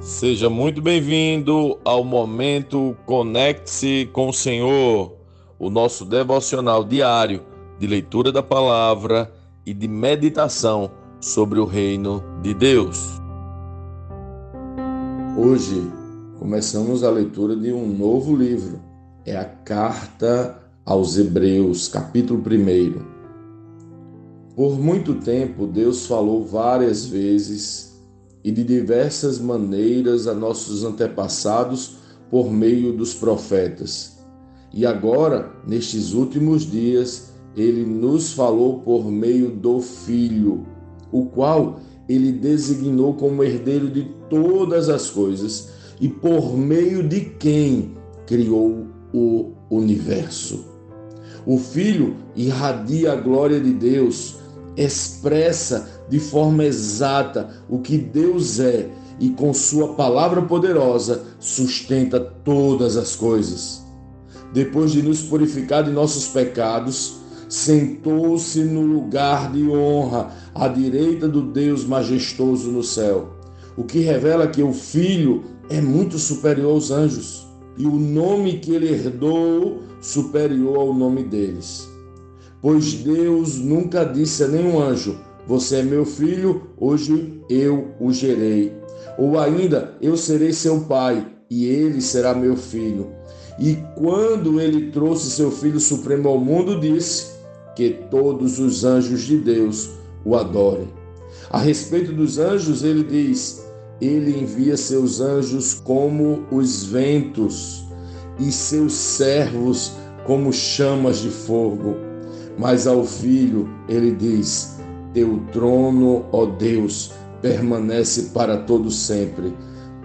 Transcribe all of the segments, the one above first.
Seja muito bem-vindo ao momento Conecte-se com o Senhor, o nosso devocional diário de leitura da palavra e de meditação sobre o reino de Deus. Hoje começamos a leitura de um novo livro. É a carta aos Hebreus, capítulo 1. Por muito tempo, Deus falou várias vezes e de diversas maneiras a nossos antepassados por meio dos profetas. E agora, nestes últimos dias, ele nos falou por meio do Filho, o qual ele designou como herdeiro de todas as coisas e por meio de quem criou o universo. O Filho irradia a glória de Deus, expressa de forma exata o que Deus é e com Sua palavra poderosa sustenta todas as coisas. Depois de nos purificar de nossos pecados, sentou-se no lugar de honra à direita do Deus majestoso no céu, o que revela que o Filho é muito superior aos anjos e o nome que ele herdou superior ao nome deles. Pois Deus nunca disse a nenhum anjo: você é meu filho, hoje eu o gerei. Ou ainda, eu serei seu pai e ele será meu filho. E quando ele trouxe seu filho supremo ao mundo, disse que todos os anjos de Deus o adorem. A respeito dos anjos, ele diz: ele envia seus anjos como os ventos e seus servos como chamas de fogo. Mas ao filho ele diz: teu trono, ó Deus, permanece para todo sempre.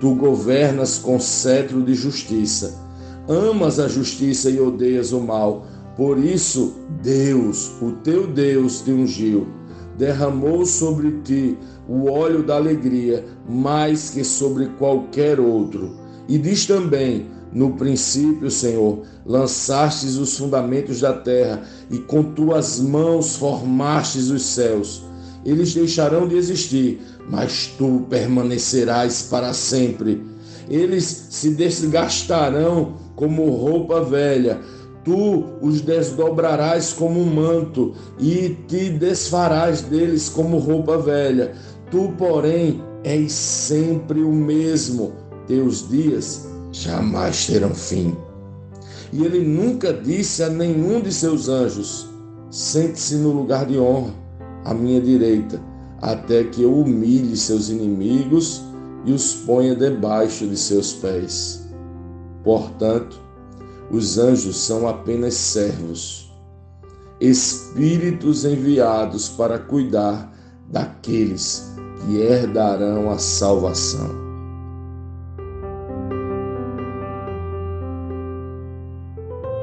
Tu governas com cetro de justiça. Amas a justiça e odeias o mal. Por isso, Deus, o teu Deus, te ungiu. Derramou sobre ti o óleo da alegria, mais que sobre qualquer outro. E diz também: no princípio, Senhor, lançastes os fundamentos da terra e com tuas mãos formastes os céus. Eles deixarão de existir, mas tu permanecerás para sempre. Eles se desgastarão como roupa velha. Tu os desdobrarás como um manto e te desfarás deles como roupa velha. Tu, porém, és sempre o mesmo. Teus dias jamais terão fim. E ele nunca disse a nenhum de seus anjos: Sente-se no lugar de honra, à minha direita, até que eu humilhe seus inimigos e os ponha debaixo de seus pés. Portanto, os anjos são apenas servos, espíritos enviados para cuidar daqueles que herdarão a salvação.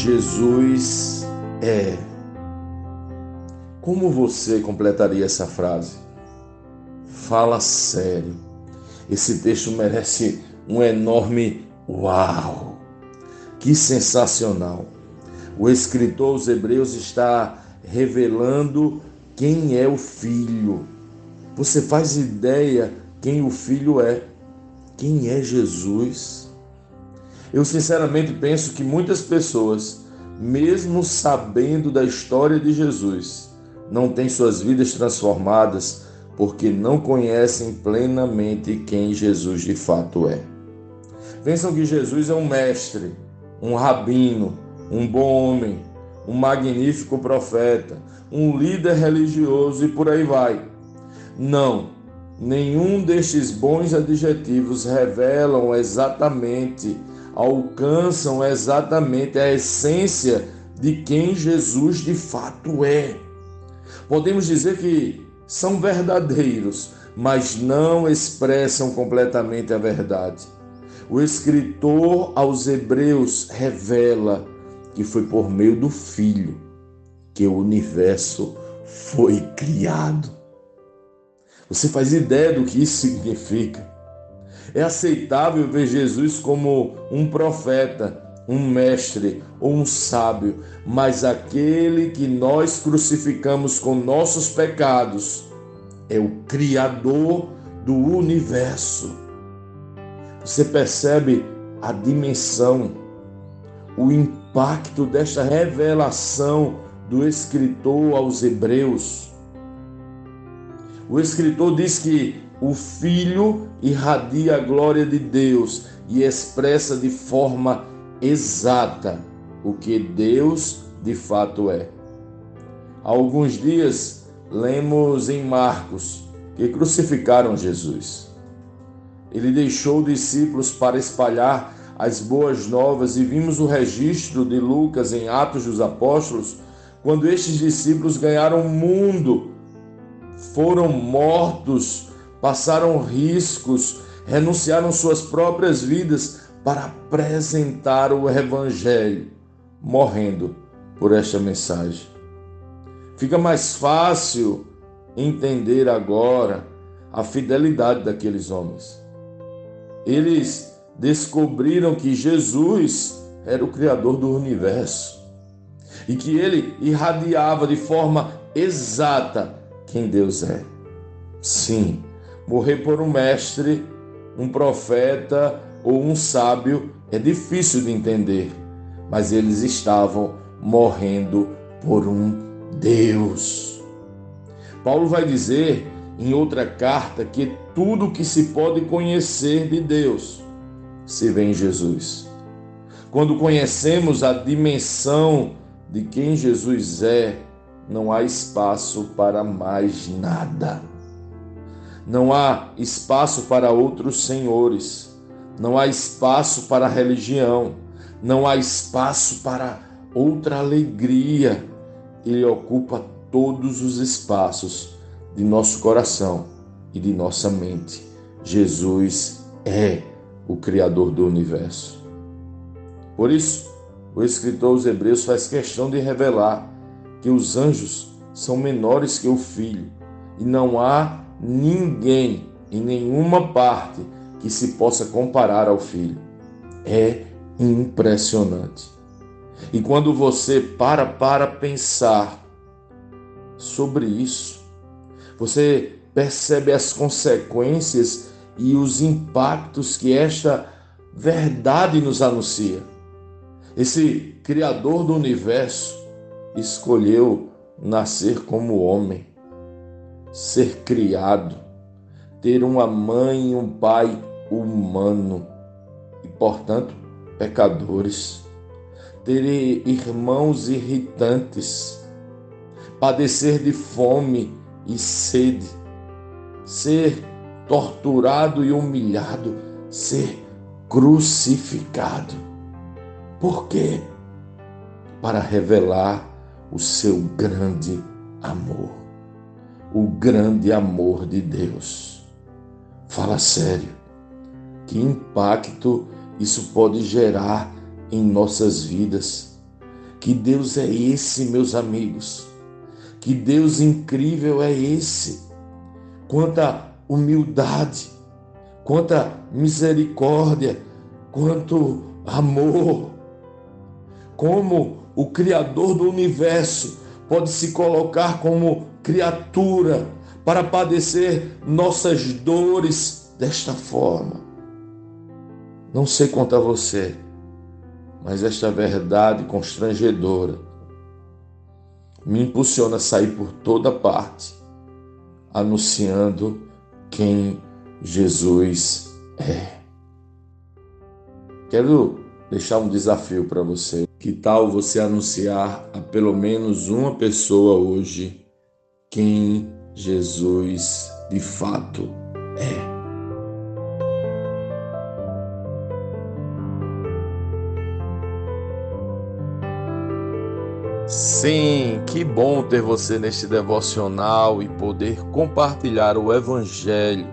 Jesus é. Como você completaria essa frase? Fala sério. Esse texto merece um enorme uau. Que sensacional. O escritor aos Hebreus está revelando quem é o filho. Você faz ideia quem o filho é? Quem é Jesus? Eu sinceramente penso que muitas pessoas, mesmo sabendo da história de Jesus, não têm suas vidas transformadas porque não conhecem plenamente quem Jesus de fato é. Pensam que Jesus é um mestre, um rabino, um bom homem, um magnífico profeta, um líder religioso e por aí vai. Não, nenhum destes bons adjetivos revelam exatamente alcançam exatamente a essência de quem Jesus de fato é. Podemos dizer que são verdadeiros, mas não expressam completamente a verdade. O escritor aos Hebreus revela que foi por meio do Filho que o universo foi criado. Você faz ideia do que isso significa? É aceitável ver Jesus como um profeta, um mestre ou um sábio, mas aquele que nós crucificamos com nossos pecados é o Criador do universo. Você percebe a dimensão, o impacto desta revelação do escritor aos Hebreus. O escritor diz que o Filho irradia a glória de Deus e expressa de forma exata o que Deus de fato é. Há alguns dias lemos em Marcos que crucificaram Jesus. Ele deixou discípulos para espalhar as boas novas e vimos o registro de Lucas em Atos dos Apóstolos, quando estes discípulos ganharam o mundo, foram mortos, passaram riscos, renunciaram suas próprias vidas para apresentar o Evangelho, morrendo por esta mensagem. Fica mais fácil entender agora a fidelidade daqueles homens. Eles descobriram que Jesus era o Criador do universo e que ele irradiava de forma exata quem Deus é. Sim, morrer por um mestre, um profeta, ou um sábio é difícil de entender, mas eles estavam morrendo por um Deus. Paulo vai dizer em outra carta que tudo que se pode conhecer de Deus se vê em Jesus. Quando conhecemos a dimensão de quem Jesus é, não há espaço para mais nada. Não há espaço para outros senhores não há espaço para religião, não há espaço para outra alegria. Ele ocupa todos os espaços de nosso coração e de nossa mente. Jesus é o Criador do universo. Por isso, o escritor aos Hebreus faz questão de revelar que os anjos são menores que o Filho e não há ninguém em nenhuma parte que se possa comparar ao filho. É impressionante. E quando você para para pensar sobre isso, você percebe as consequências e os impactos que esta verdade nos anuncia. Esse Criador do universo escolheu nascer como homem, ser criado, ter uma mãe e um pai humano e, portanto, pecadores, ter irmãos irritantes, padecer de fome e sede, ser torturado e humilhado, ser crucificado. Por quê? Para revelar o seu grande amor, o grande amor de Deus. Fala sério que impacto isso pode gerar em nossas vidas. Que Deus é esse, meus amigos. Que Deus incrível é esse. Quanta humildade, quanta misericórdia, quanto amor. Como o Criador do universo pode se colocar como criatura para padecer nossas dores desta forma. Não sei quanto a você, mas esta verdade constrangedora me impulsiona a sair por toda parte, anunciando quem Jesus é. Quero deixar um desafio para você. Que tal você anunciar a pelo menos uma pessoa hoje quem Jesus de fato é? Sim, Que bom ter você neste devocional e poder compartilhar o Evangelho.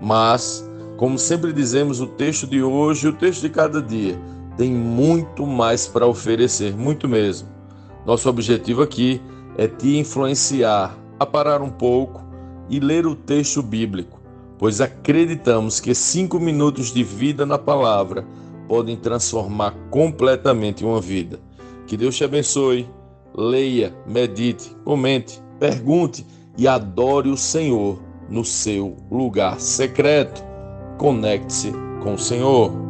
Mas, como sempre dizemos, o texto de hoje o texto de cada dia tem muito mais para oferecer, muito mesmo. Nosso objetivo aqui é te influenciar a parar um pouco e ler o texto bíblico, pois acreditamos que cinco minutos de vida na palavra podem transformar completamente uma vida. Que Deus te abençoe leia, medite, comente, pergunte e adore o Senhor no seu lugar secreto. Conecte-se com o Senhor.